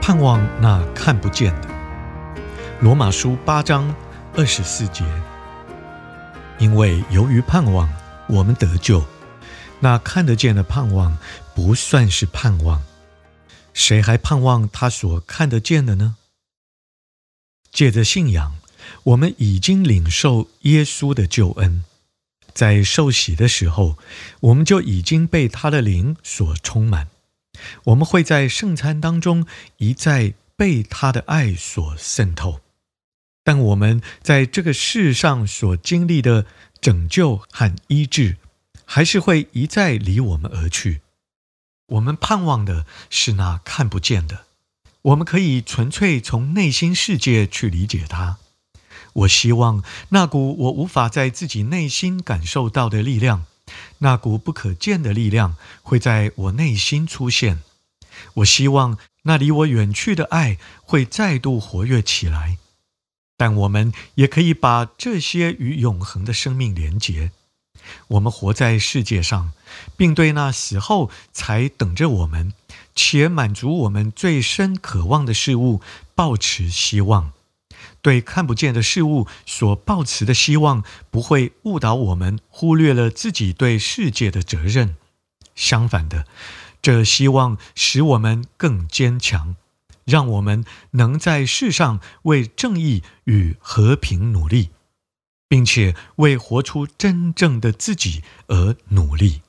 盼望那看不见的，罗马书八章二十四节。因为由于盼望，我们得救。那看得见的盼望不算是盼望，谁还盼望他所看得见的呢？借着信仰，我们已经领受耶稣的救恩，在受洗的时候，我们就已经被他的灵所充满。我们会在圣餐当中一再被他的爱所渗透，但我们在这个世上所经历的拯救和医治，还是会一再离我们而去。我们盼望的是那看不见的，我们可以纯粹从内心世界去理解它。我希望那股我无法在自己内心感受到的力量。那股不可见的力量会在我内心出现。我希望那离我远去的爱会再度活跃起来。但我们也可以把这些与永恒的生命连结。我们活在世界上，并对那死后才等着我们且满足我们最深渴望的事物抱持希望。对看不见的事物所抱持的希望，不会误导我们忽略了自己对世界的责任。相反的，这希望使我们更坚强，让我们能在世上为正义与和平努力，并且为活出真正的自己而努力。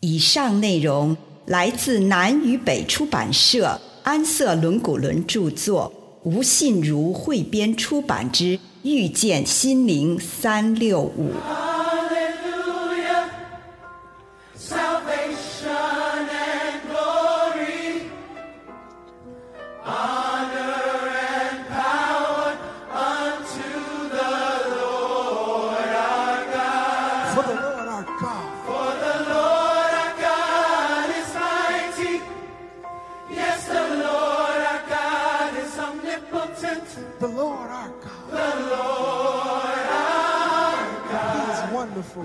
以上内容来自南与北出版社安瑟伦古伦著作。吴信如汇编出版之《遇见心灵三六五》。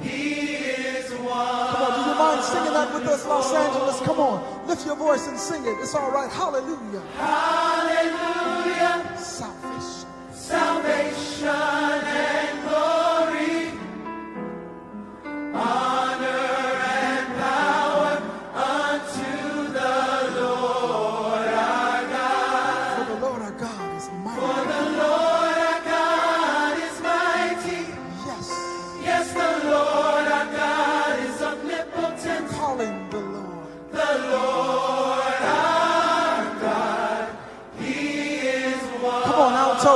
He is one. Come on, do you mind singing that with us, Los Angeles? Come on, lift your voice and sing it. It's all right. Hallelujah. Hallelujah.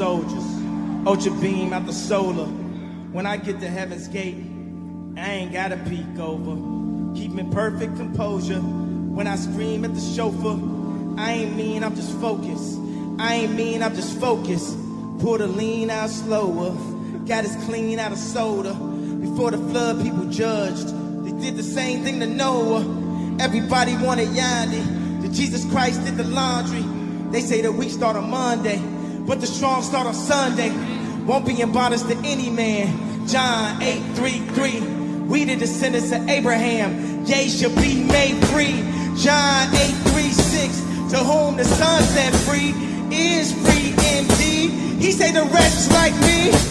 soldiers. Ultra beam out the solar. When I get to heaven's gate, I ain't gotta peek over. Keep me perfect composure. When I scream at the chauffeur, I ain't mean, I'm just focused. I ain't mean, I'm just focused. Pour the lean out slower. Got us clean out of soda. Before the flood, people judged. They did the same thing to Noah. Everybody wanted Yandy. The Jesus Christ did the laundry. They say the weak start on Monday, but the strong start on Sunday. Won't be in to any man. John 8 3 3. We the descendants of Abraham. Yea, shall be made free. John 8 3 6. To whom the Son set free is free indeed. He say the rest like me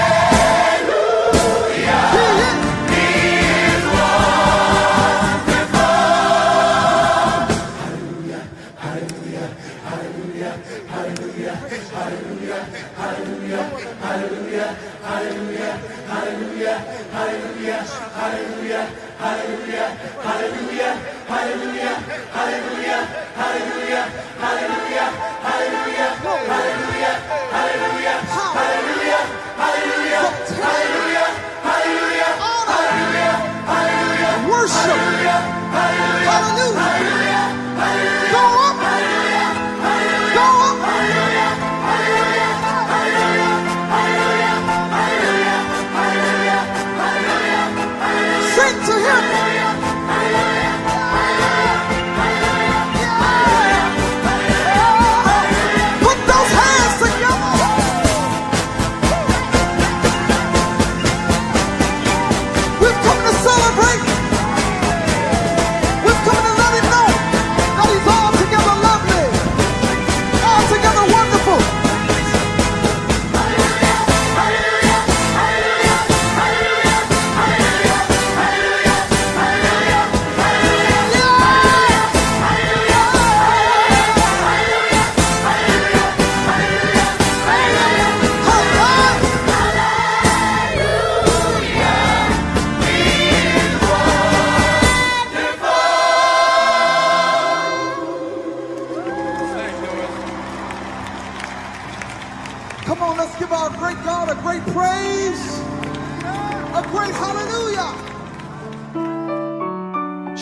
We've come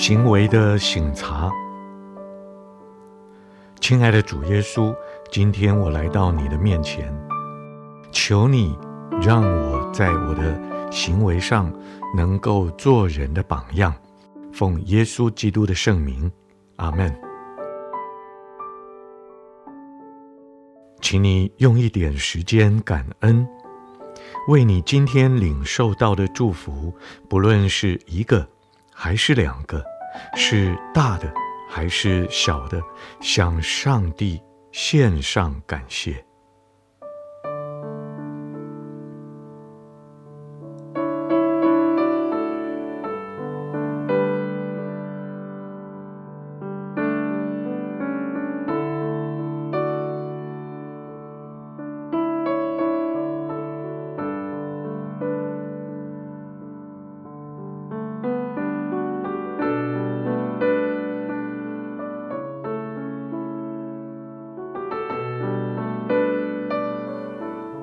行为的省察。亲爱的主耶稣，今天我来到你的面前，求你让我在我的行为上能够做人的榜样，奉耶稣基督的圣名，阿门。请你用一点时间感恩，为你今天领受到的祝福，不论是一个还是两个，是大的还是小的，向上帝献上感谢。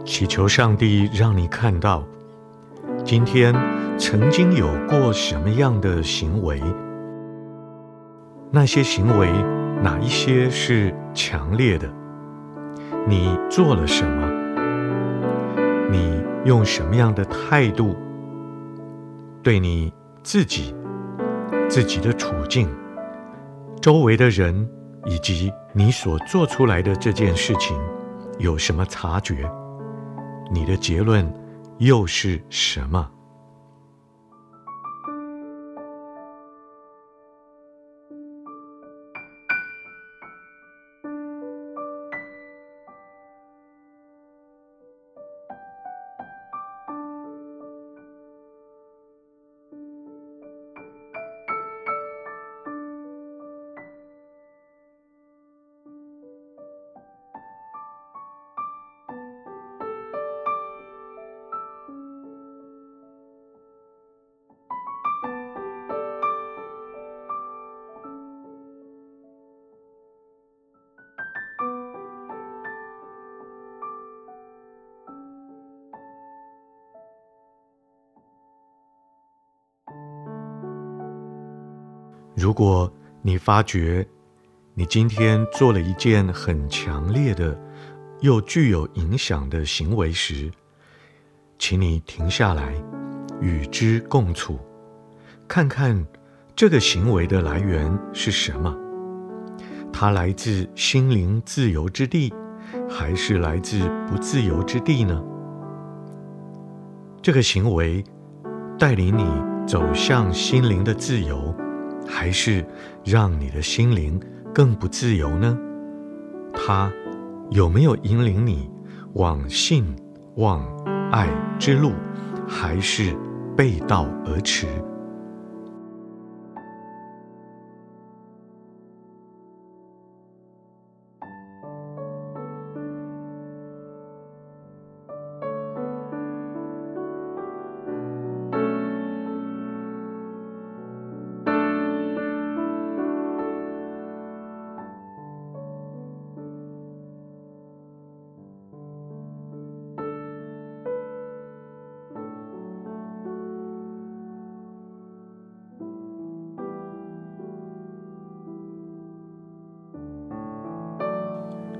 祈求上帝让你看到，今天曾经有过什么样的行为，那些行为哪一些是强烈的？你做了什么？你用什么样的态度对你自己、自己的处境、周围的人以及你所做出来的这件事情有什么察觉？你的结论又是什么？如果你发觉你今天做了一件很强烈的又具有影响的行为时，请你停下来，与之共处，看看这个行为的来源是什么？它来自心灵自由之地，还是来自不自由之地呢？这个行为带领你走向心灵的自由，还是让你的心灵更不自由呢？它有没有引领你往信、往、爱之路，还是背道而驰？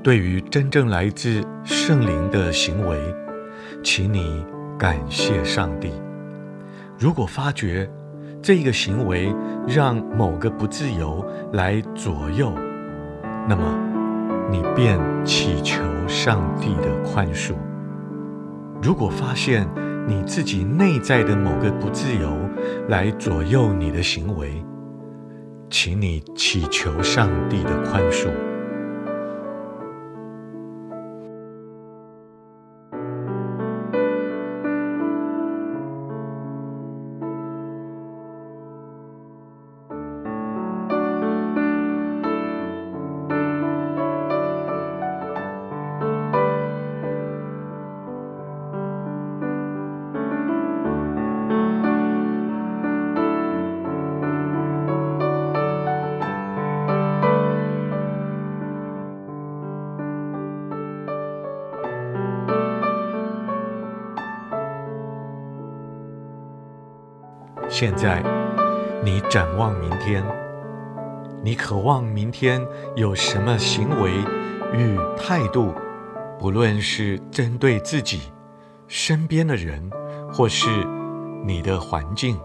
对于真正来自圣灵的行为，请你感谢上帝。如果发觉这个行为让某个不自由来左右，那么你便祈求上帝的宽恕。如果发现你自己内在的某个不自由来左右你的行为，请你祈求上帝的宽恕。现在，你展望明天，你渴望明天有什么行为与态度，不论是针对自己、身边的人，或是你的环境，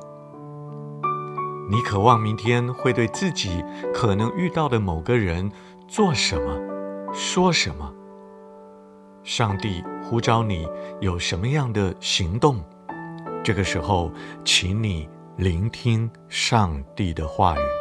你渴望明天会对自己可能遇到的某个人做什么、说什么？上帝呼召你有什么样的行动？这个时候，请你。聆听上帝的话语。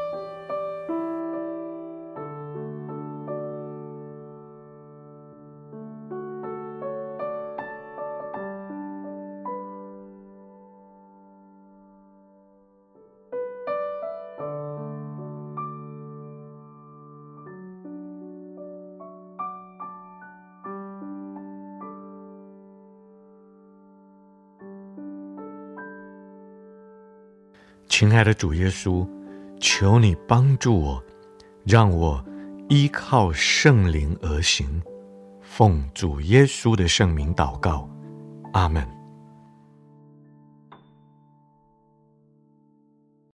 亲爱的主耶稣，求你帮助我，让我依靠圣灵而行。奉主耶稣的圣名祷告，阿门。